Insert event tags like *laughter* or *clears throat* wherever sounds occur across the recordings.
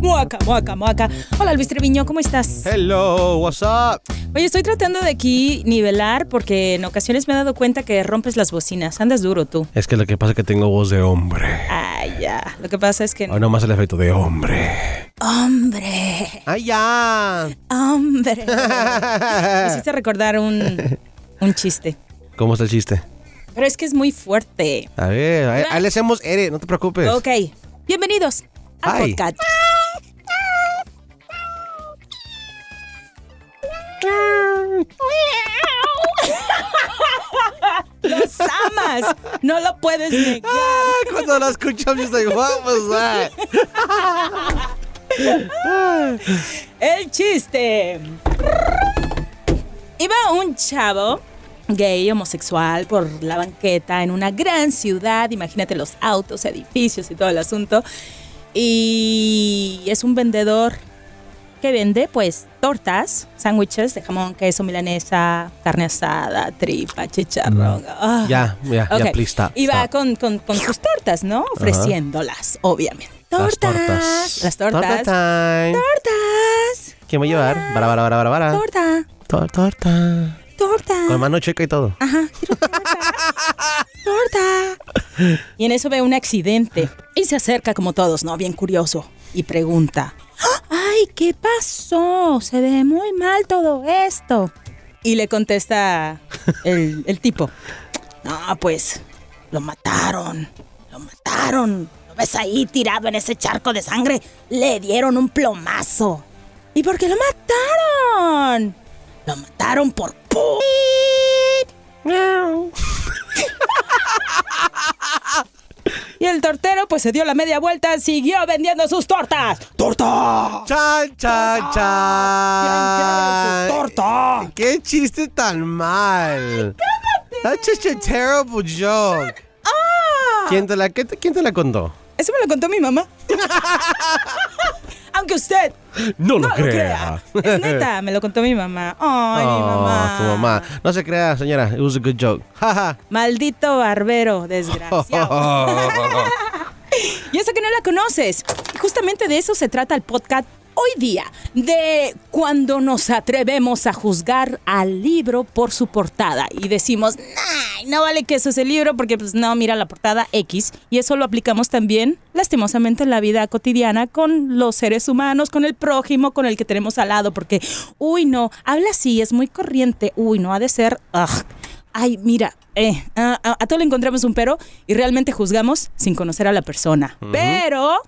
Muaca, muaca, muaca. Hola Luis Treviño, ¿cómo estás? Hello, what's up? Oye, estoy tratando de aquí nivelar porque en ocasiones me he dado cuenta que rompes las bocinas. Andas duro tú. Es que lo que pasa es que tengo voz de hombre. Ay, ya. Lo que pasa es que... Hoy nomás el efecto de hombre. Hombre. ¡Ay, ya! Hombre. *laughs* Me hiciste recordar un, un chiste. ¿Cómo está el chiste? Pero es que es muy fuerte. A ver, ahí, ahí le hacemos ere, no te preocupes. Ok. Bienvenidos al Ay. podcast. Amas. No lo puedes negar. Ah, Cuando lo escuchamos, yo like, what was that? El chiste. Iba un chavo gay, homosexual, por la banqueta en una gran ciudad. Imagínate los autos, edificios y todo el asunto. Y es un vendedor que vende, pues, tortas, sándwiches de jamón, queso, milanesa, carne asada, tripa, chicharrón. Ah. Ya, ya, ya, please stop. Y va con, con- con sus tortas, ¿no? Ofreciéndolas, obviamente. Las Tortas. tortas. Las tortas. Torta. Tortas. ¿Quién va a llevar? Bara, bara, bara, bara, bara. Torta. Tor- Torta. Torta. Con mano chica y todo. Ajá. quiero torta. *laughs* torta. Y en eso ve un accidente. Y se acerca como todos, ¿no? Bien curioso. Y pregunta. ¡Ay, qué pasó! Se ve muy mal todo esto. Y le contesta el, tipo. No, pues, lo mataron. Lo mataron. ¿Lo ves ahí tirado en ese charco de sangre? Le dieron un plomazo. ¿Y por qué lo mataron? Lo mataron por pu... Y el tortero pues se dio la media vuelta, siguió vendiendo sus tortas. ¡Torta! Chan, chan, chan. ¡Torta! ¡Qué chiste tan mal! That's just a terrible joke. Ah. ¿Quién te la, qué quién te la contó? Eso me lo contó mi mamá. *laughs* Aunque usted No no lo crea. Es neta, *laughs* me lo contó mi mamá. Ay, mi Oh, mamá. tu mamá. No se crea, señora. It was a good joke. *laughs* Maldito barbero, desgraciado. *laughs* Y eso que no la conoces. Justamente de eso se trata el podcast hoy día. De cuando nos atrevemos a juzgar al libro por su portada. Y decimos, "Ay, no vale que eso es el libro porque pues no, mira la portada X. Y eso lo aplicamos también lastimosamente en la vida cotidiana con los seres humanos, con el prójimo, con el que tenemos al lado. Porque, uy, no, habla así, es muy corriente. Uy, no, ha de ser... ugh, Ay, mira, eh, a, a- a todo le encontramos un pero y realmente juzgamos sin conocer a la persona. Pero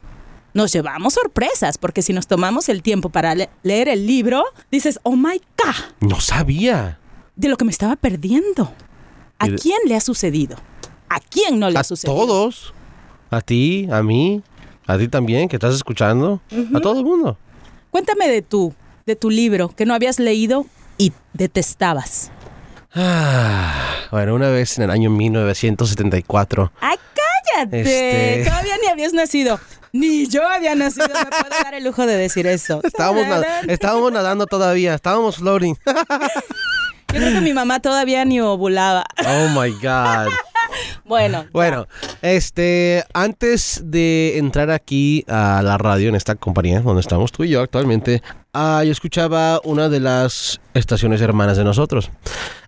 nos llevamos sorpresas porque si nos tomamos el tiempo para le- leer el libro, dices, oh my God, No sabía. de lo que me estaba perdiendo. ¿A quién le ha sucedido? ¿A quién no le ha A sucedido? todos. A ti, a mí, a ti también, que estás escuchando. A todo el mundo. Cuéntame de tu, de tu libro que no habías leído y detestabas. Ah, bueno, una vez en el año 1974. ¡Ay, cállate! Este- Todavía ni habías nacido. Ni yo había nacido. Me puedo dar el lujo de decir eso. Estábamos, nad- *laughs* estábamos nadando todavía, estábamos floating. Yo creo que mi mamá todavía ni ovulaba. Oh my God. *laughs* Bueno, Bueno, este, antes de entrar aquí a la radio en esta compañía donde estamos tú y yo actualmente, ah, yo escuchaba una de las estaciones hermanas de nosotros.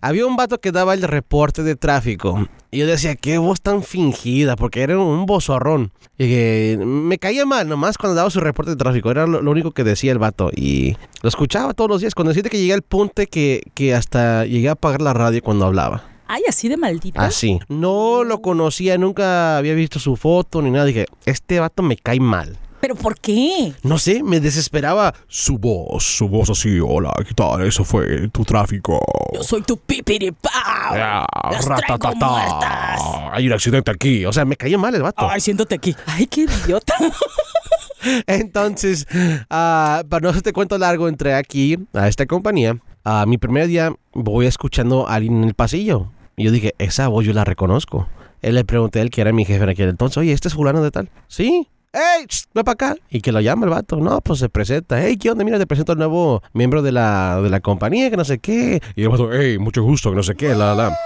Había un vato que daba el reporte de tráfico y yo decía, qué voz tan fingida, porque era un bozorrón. Y que me caía mal nomás cuando daba su reporte de tráfico, era lo, lo único que decía el vato y lo escuchaba todos los días. Cuando decía que llegué al punto que, que hasta llegué a apagar la radio cuando hablaba. ay, así de maldito. Así. No lo conocía, nunca había visto su foto ni nada. Dije, este vato me cae mal. ¿Pero por qué? No sé, me desesperaba. Su voz, su voz así, hola, ¿qué tal? Eso fue tu tráfico. Yo soy tu pipiripao. Ah, Las traigo muertas. Hay un accidente aquí. O sea, me caía mal el vato. Ay, siéntate aquí. Ay, qué idiota. *laughs* Entonces, ah, para no hacerte cuento largo, entré aquí a esta compañía. A mi primer día voy escuchando a alguien en el pasillo. Y yo dije, esa voz yo la reconozco. Él le pregunté a él que era mi jefe en aquel entonces, oye, ¿este es fulano de tal? Sí. Ch, ve para acá. Y que lo llama el vato. No, pues se presenta. Hey, ¿qué onda? Mira, te presento al nuevo miembro de la, de la compañía, que no sé qué. Y el vato, hey, mucho gusto, que no sé qué, la, la.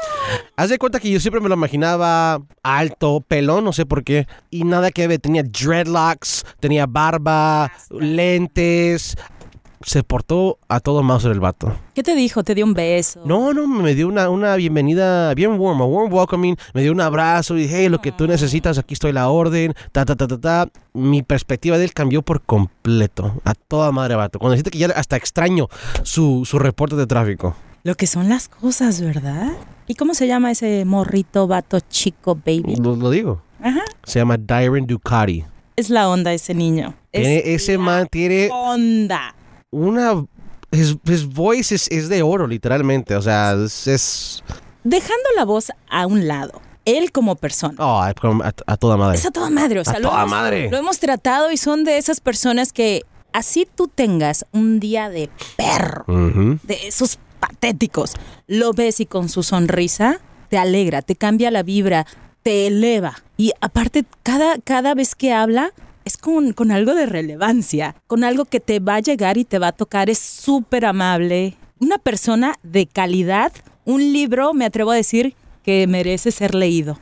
Haz de cuenta que yo siempre me lo imaginaba alto, pelón, no sé por qué. Y nada que ver, tenía dreadlocks, tenía barba, lentes. Se portó a todo más el vato. ¿Qué te dijo? ¿Te dio un beso? No, no, me dio una, una bienvenida bien warm, a warm welcoming. Me dio un abrazo y hey, lo que tú necesitas, aquí estoy la orden. Ta, ta, ta, ta, ta. Mi perspectiva de él cambió por completo. A toda madre, vato. Cuando dijiste que ya hasta extraño su, su reporte de tráfico. Lo que son las cosas, ¿verdad? ¿Y cómo se llama ese morrito, vato, chico, baby? Lo, lo digo. Ajá. Se llama Dyron Ducati. Es la onda ese niño. Es ese man tiene onda. Una... His, his voice es, de oro, literalmente. O sea, es... Dejando la voz a un lado, él como persona. oh, a, a toda madre. Es a toda madre, o sea, A lo, toda hemos, madre. lo hemos tratado y son de esas personas que así tú tengas un día de perro, Ujú. de esos patéticos, lo ves y con su sonrisa te alegra, te cambia la vibra, te eleva. Y aparte, cada, cada vez que habla es con, con algo de relevancia, con algo que te va a llegar y te va a tocar, es súper amable, una persona de calidad, un libro, me atrevo a decir, que merece ser leído.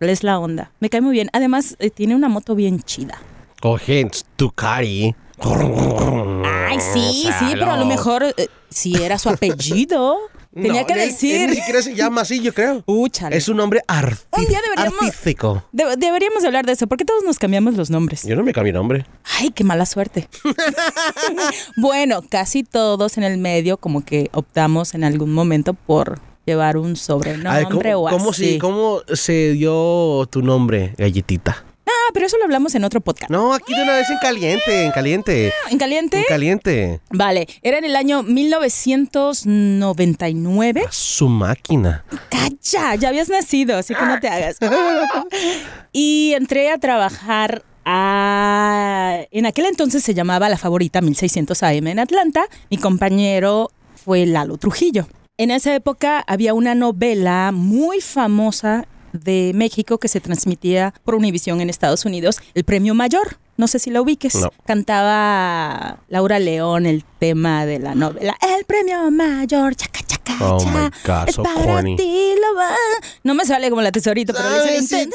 Es la onda. Me cae muy bien. Además, eh, tiene una moto bien chida. Coge Ducati. Ay, sí, *laughs* sí, pero a lo mejor eh, si era su apellido. *laughs* Tenía No, que él- él decir. ni siquiera se llama así, yo creo. *laughs* Uh, chale. Es un nombre arti- Un día deberíamos- artístico. De- deberíamos hablar de eso, porque todos nos cambiamos los nombres. Yo no me cambié nombre. Ay, qué mala suerte. *laughs* bueno, casi todos en el medio como que optamos en algún momento por llevar un sobrenombre ver, ¿cómo, o cómo así. si- ¿Cómo se dio tu nombre, galletita? Ah, pero eso lo hablamos en otro podcast. No, aquí de una vez en caliente, en caliente. ¿En caliente? En caliente. Vale, era en el año 1999. A su máquina. Calla, ya habías nacido, así que no te hagas. *laughs* y entré a trabajar a... En aquel entonces se llamaba La Favorita 1600 AM en Atlanta. Mi compañero fue Lalo Trujillo. En esa época había una novela muy famosa de México que se transmitía por Univisión en Estados Unidos, El Premio Mayor. No sé si la ubiques. No. Cantaba Laura León el tema de la novela El Premio Mayor, chaca, chaca, Oh cha, my God, es so para corny. ti, lo va. No me sale como la tesorito, pero le sale.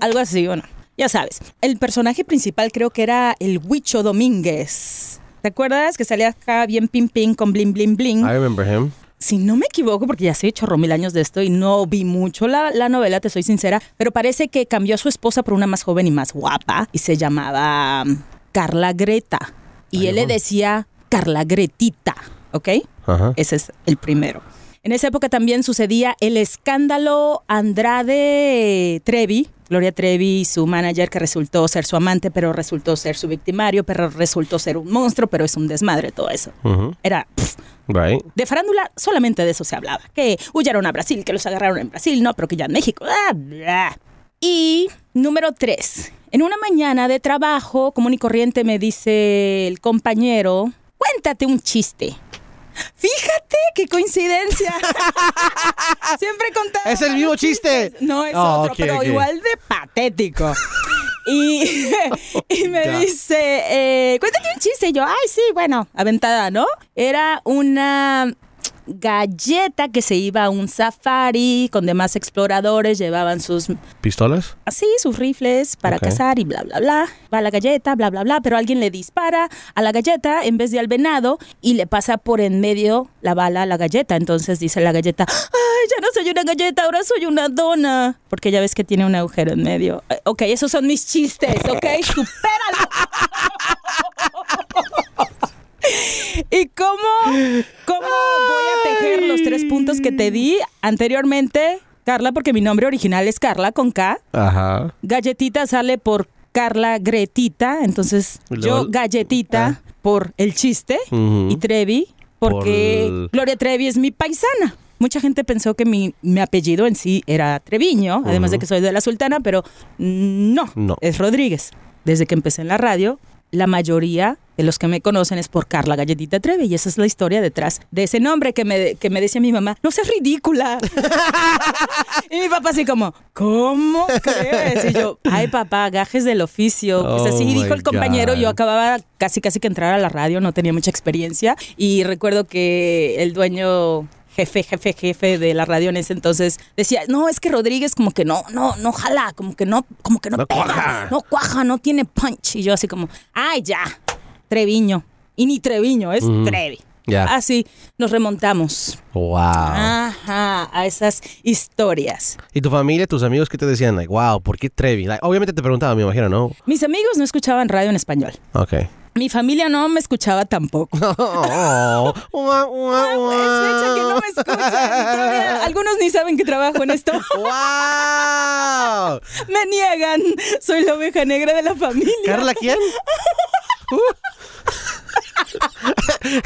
Algo así, bueno, ya sabes. El personaje principal creo que era el Huicho Domínguez. ¿Te acuerdas? Que salía acá bien pim pim con bling bling bling. I remember him. Si no me equivoco, porque ya sé chorro mil años de esto y no vi mucho la, la novela, te soy sincera, pero parece que cambió a su esposa por una más joven y más guapa y se llamaba um, Carla Greta. Y Ay, él le decía Carla Gretita, ¿ok? Ajá. Ese es el primero. En esa época también sucedía el escándalo Andrade Trevi, Gloria Trevi y su manager que resultó ser su amante, pero resultó ser su victimario, pero resultó ser un monstruo, pero es un desmadre todo eso. Era pff, Right. de farándula, solamente de eso se hablaba. Que huyeron a Brasil, que los agarraron en Brasil, no, pero que ya en México. bla, bla. Y número tres. En una mañana de trabajo común y corriente me dice el compañero, cuéntate un chiste. Fíjate qué coincidencia. *laughs* Siempre contaba. Es el mismo chiste. No es Oh, otro, pero igual de patético. Y, *laughs* y me dice, eh, cuéntate un chiste. Y yo, ay, sí, bueno, aventada, ¿no? Era una galleta que se iba a un safari con demás exploradores, llevaban sus ¿Pistolas? así sus rifles para cazar y bla bla bla. Va la galleta, bla bla bla, pero alguien le dispara a la galleta en vez de al venado y le pasa por en medio la bala a la galleta. Entonces dice la galleta, ay, ya no soy una galleta, ahora soy una dona. Porque ya ves que tiene un agujero en medio. Eh, Ok, esos son mis chistes, ¿ok? *laughs* Supéralo. *laughs* ¿Y cómo, cómo voy a tejer los tres puntos que te di anteriormente, Carla? Porque mi nombre original es Carla con K. Ajá. Galletita sale por Carla Gretita, entonces yo Galletita por el chiste y Trevi porque Por Gloria Trevi es mi paisana. Mucha gente pensó que mi, mi apellido en sí era Treviño, además de que soy de la Sultana, pero no, No. es Rodríguez. Desde que empecé en la radio, la mayoría de los que me conocen es por Carla Galletita Trevi y esa es la historia detrás de ese nombre que me, que me decía mi mamá, no seas ridícula. *laughs* y mi papá así como, ¿cómo crees? Y yo, ay papá, gajes del oficio. pues Oh así my dijo el compañero, God. yo acababa casi casi que entrar a la radio, no tenía mucha experiencia y recuerdo que el dueño jefe, jefe, jefe de la radio en ese entonces decía, no, es que Rodríguez como que no, no, no jala, como que no, como que no, No pega, cuaja. no cuaja, no tiene punch. Y yo así como, ay ya, Treviño. Y ni Treviño, es Trevi. Ya. Así nos remontamos. Wow. Ajá, a esas historias. ¿Y tu familia, tus amigos qué te decían? Like, wow, ¿por qué Trevi? Like, obviamente te preguntaban, me imagino, ¿no? Mis amigos no escuchaban radio en español. Ok. Mi familia no me escuchaba tampoco. *laughs* Oh, ua, ua, Ah, ua. Es fecha que no me escuchan. Todavía algunos ni saben que trabajo en esto. *laughs* ¡Wow! Me niegan. Soy la oveja negra de la familia. ¿Carla quién? *laughs* Uh.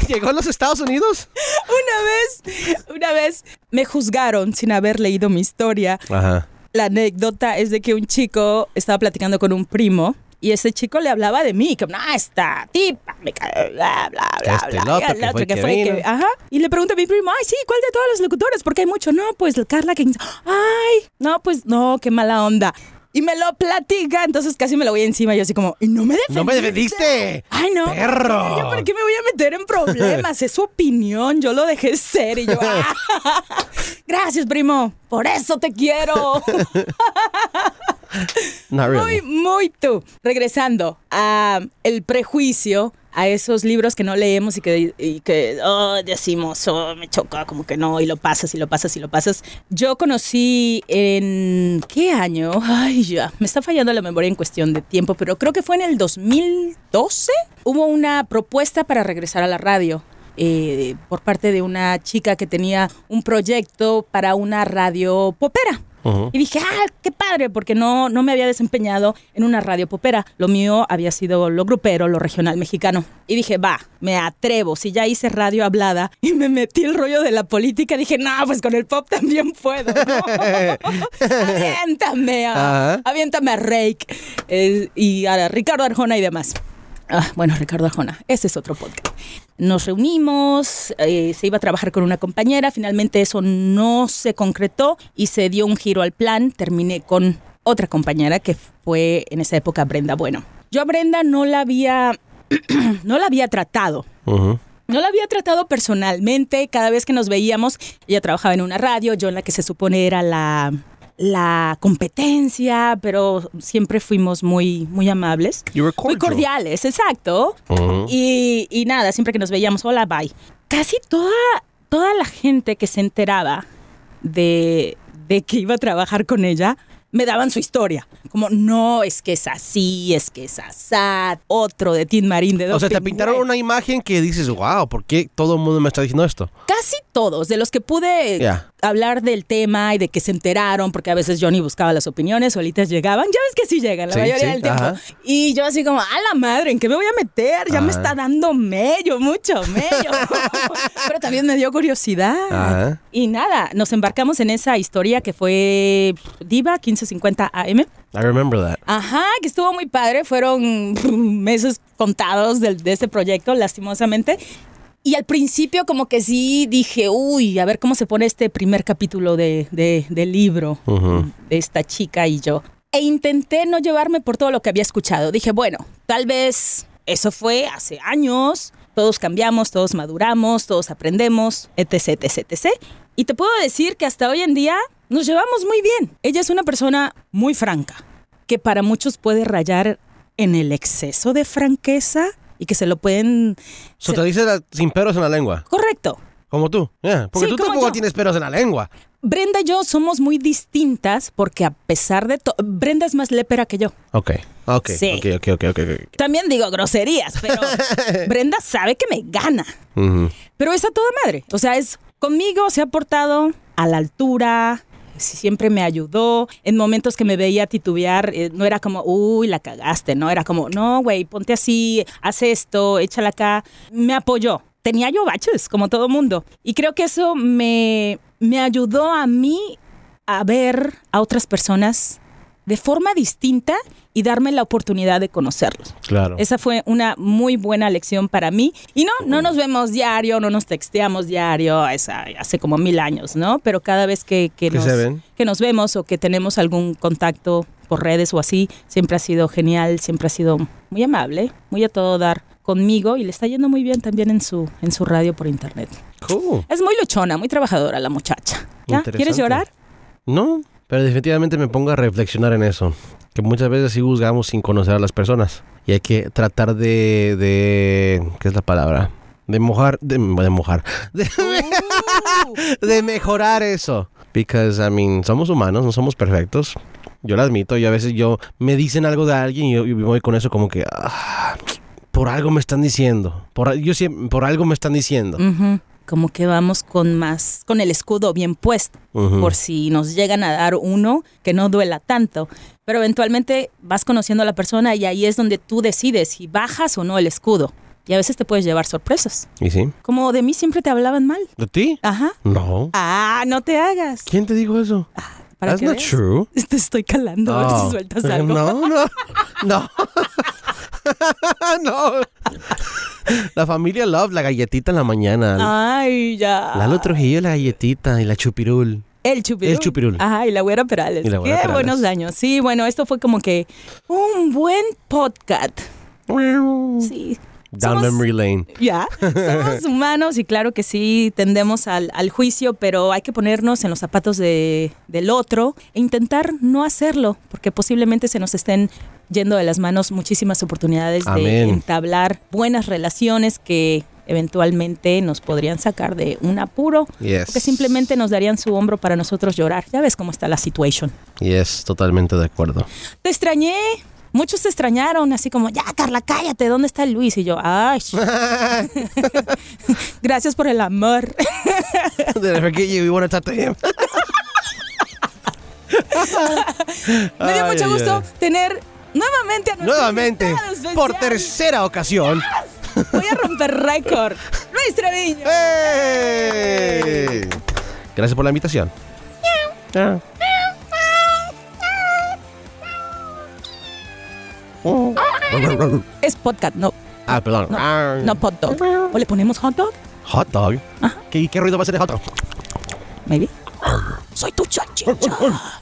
¿Llegó a los Estados Unidos? Una vez, una vez me juzgaron sin haber leído mi historia. Ajá. La anécdota es de que un chico estaba platicando con un primo y ese chico le hablaba de mí, que no, esta tipa, me cae, bla, bla, bla, Este bla. el que otro fue que que fue que- ajá. Y le pregunta a mi primo, ay, sí, ¿cuál de todas las locutoras? Porque hay mucho. No, pues Carla que ay, no, pues no, qué mala onda. Y me lo platica, entonces casi me lo voy encima. Yo así como, ¿y no me defendiste? ¡No me defendiste! Ay, no. ¡Perro! ¿Yo por qué me voy a meter en problemas? Es su opinión, yo lo dejé ser. Y yo, "Ah, *laughs* gracias, primo. Por eso te quiero. *laughs* Not. Muy, muy tú. Regresando a el prejuicio, a esos libros que no leemos y que, y que oh, decimos, oh, me choca, como que no, y lo pasas, y lo pasas, y lo pasas. Yo conocí en, ¿qué año? Ay, ya, me está fallando la memoria en cuestión de tiempo, pero creo que fue en el 2012. Hubo una propuesta para regresar a la radio. eh, por parte de una chica que tenía un proyecto para una radio popera. Y dije, ah, qué padre, porque no, no me había desempeñado en una radio popera. Lo mío había sido lo grupero, lo regional mexicano. Y dije, va, me atrevo. Si ya hice radio hablada *laughs* y me metí el rollo de la política, dije, no, pues con el pop también puedo. ¿no? *laughs* aviéntame, a, Ajá. aviéntame a Rake eh, y a Ricardo Arjona y demás. Ah, bueno, Ricardo Arjona, ese es otro podcast. Nos reunimos, eh, se iba a trabajar con una compañera, finalmente eso no se concretó y se dio un giro al plan. Terminé con otra compañera que fue en esa época Brenda Bueno. Yo a Brenda no la había, *clears throat* no la había tratado. No la había tratado personalmente. Cada vez que nos veíamos, ella trabajaba en una radio, yo en la que se supone era la, la competencia, pero siempre fuimos muy, muy amables. Muy cordial. cordiales, exacto. Ujú. y, y nada, siempre que nos veíamos, hola, bye. Casi toda, toda la gente que se enteraba de, de que iba a trabajar con ella, me daban su historia. Como, no, es que es así, es que es asad, otro de Tin Marín de O sea, te pintaron una imagen que dices, wow, ¿por qué todo el mundo me está diciendo esto? Casi todos, de los que pude hablar del tema y de que se enteraron, porque a veces Johnny buscaba las opiniones, solitas llegaban. Ya ves que sí llegan la Sí, mayoría sí, del tiempo. ajá. Y yo así como, a la madre, ¿en qué me voy a meter? Ya me está dando mello, mucho mello. *laughs* Pero también me dio curiosidad. Ajá. Y nada, nos embarcamos en esa historia que fue Diva 1550 AM. I remember that. Ajá, que estuvo muy padre. Fueron *laughs* meses contados del- de, este proyecto, lastimosamente. Y al principio como que sí dije, uy, a ver cómo se pone este primer capítulo de, de- del libro Ujú. de esta chica y yo. E intenté no llevarme por todo lo que había escuchado. Dije, bueno, tal vez eso fue hace años. Todos cambiamos, todos maduramos, todos aprendemos, etc, etc, etc. Y te puedo decir que hasta hoy en día nos llevamos muy bien. Ella es una persona muy franca, que para muchos puede rayar en el exceso de franqueza y que se lo pueden... So, se- te dices la- sin peros en la lengua, Correcto. como tú. Yeah, Porque Sí, tú tampoco yo. tienes peros en la lengua. Brenda y yo somos muy distintas porque a pesar de todo, Brenda es más lépera que yo. Ok, ok, Sí. ok, ok, ok, ok. También digo groserías, pero *laughs* Brenda sabe que me gana. Pero es a toda madre. O sea, es conmigo se ha portado a la altura. Siempre me ayudó. En momentos que me veía titubear, eh, no era como, uy, la cagaste, no. Era como, no, güey, ponte así, haz esto, échala acá. Me apoyó. Tenía yo baches, como todo mundo. Y creo que eso me, me ayudó a mí a ver a otras personas de forma distinta y darme la oportunidad de conocerlos. Claro. Esa fue una muy buena lección para mí. Y no, no nos vemos diario, no nos texteamos diario, esa- hace como mil años, ¿no? Pero cada vez que, que nos, que nos vemos o que tenemos algún contacto por redes o así, siempre ha sido genial, siempre ha sido muy amable, muy a todo dar conmigo y le está yendo muy bien también en su, en su radio por internet. Cool. Es muy luchona, muy trabajadora la muchacha. ¿Ya? ¿Quieres llorar? No, pero definitivamente me pongo a reflexionar en eso. Que muchas veces sí juzgamos sin conocer a las personas. Y hay que tratar de... de ¿Qué es la palabra? De mojar... De, de mojar. *laughs* De, de mejorar eso. Because, I mean, somos humanos, no somos perfectos. Yo lo admito. Y a veces yo... Me dicen algo de alguien y yo, voy con eso como que... ah, por algo me están diciendo. Por, yo siempre, por algo me están diciendo. Ujú. Como que vamos con más, con el escudo bien puesto, por si nos llegan a dar uno que no duela tanto. Pero eventualmente vas conociendo a la persona y ahí es donde tú decides si bajas o no el escudo. Y a veces te puedes llevar sorpresas. ¿Y sí? Como de mí siempre te hablaban mal. ¿De ti? Ajá. No. Ah, no te hagas. ¿Quién te dijo eso? Para That's not veas. true. *laughs* Te estoy calando a ver si sueltas algo. *laughs* No, no, no. *laughs* *laughs* no. La familia Love, la galletita en la mañana. Ay, ya. Lalo Trujillo, la galletita y la chupirul. El chupirul. El chupirul. Ajá, y la güera Perales. Y la güera Qué Perales. buenos años. Sí, bueno, esto fue como que un buen podcast. Sí. Down Somos- memory lane. Ya, somos *laughs* humanos y claro que sí tendemos al, al juicio, pero hay que ponernos en los zapatos de- del otro e intentar no hacerlo, porque posiblemente se nos estén yendo de las manos muchísimas oportunidades de Amén. entablar buenas relaciones que eventualmente nos podrían sacar de un apuro, Yes. que simplemente nos darían su hombro para nosotros llorar. Ya ves cómo está la situación. Yes, totalmente de acuerdo. Te extrañé. Muchos te extrañaron, así como, ya, Carla, cállate, ¿dónde está Luis? Y yo, ay, *laughs* *laughs* gracias por el amor. *laughs* Me dio mucho gusto tener nuevamente a nuestro Nuevamente, por tercera ocasión. Voy a romper récord. *laughs* Luis Treviño. ¡Hey! Gracias por la invitación. Ah. Es podcast, no, Ah, perdón. Ah. no hot dog. ¿O le ponemos hot dog? Hot dog. ¿Qué, ¿Qué ruido va a hacer el hot dog? Maybe. Soy tu chachicha. *laughs*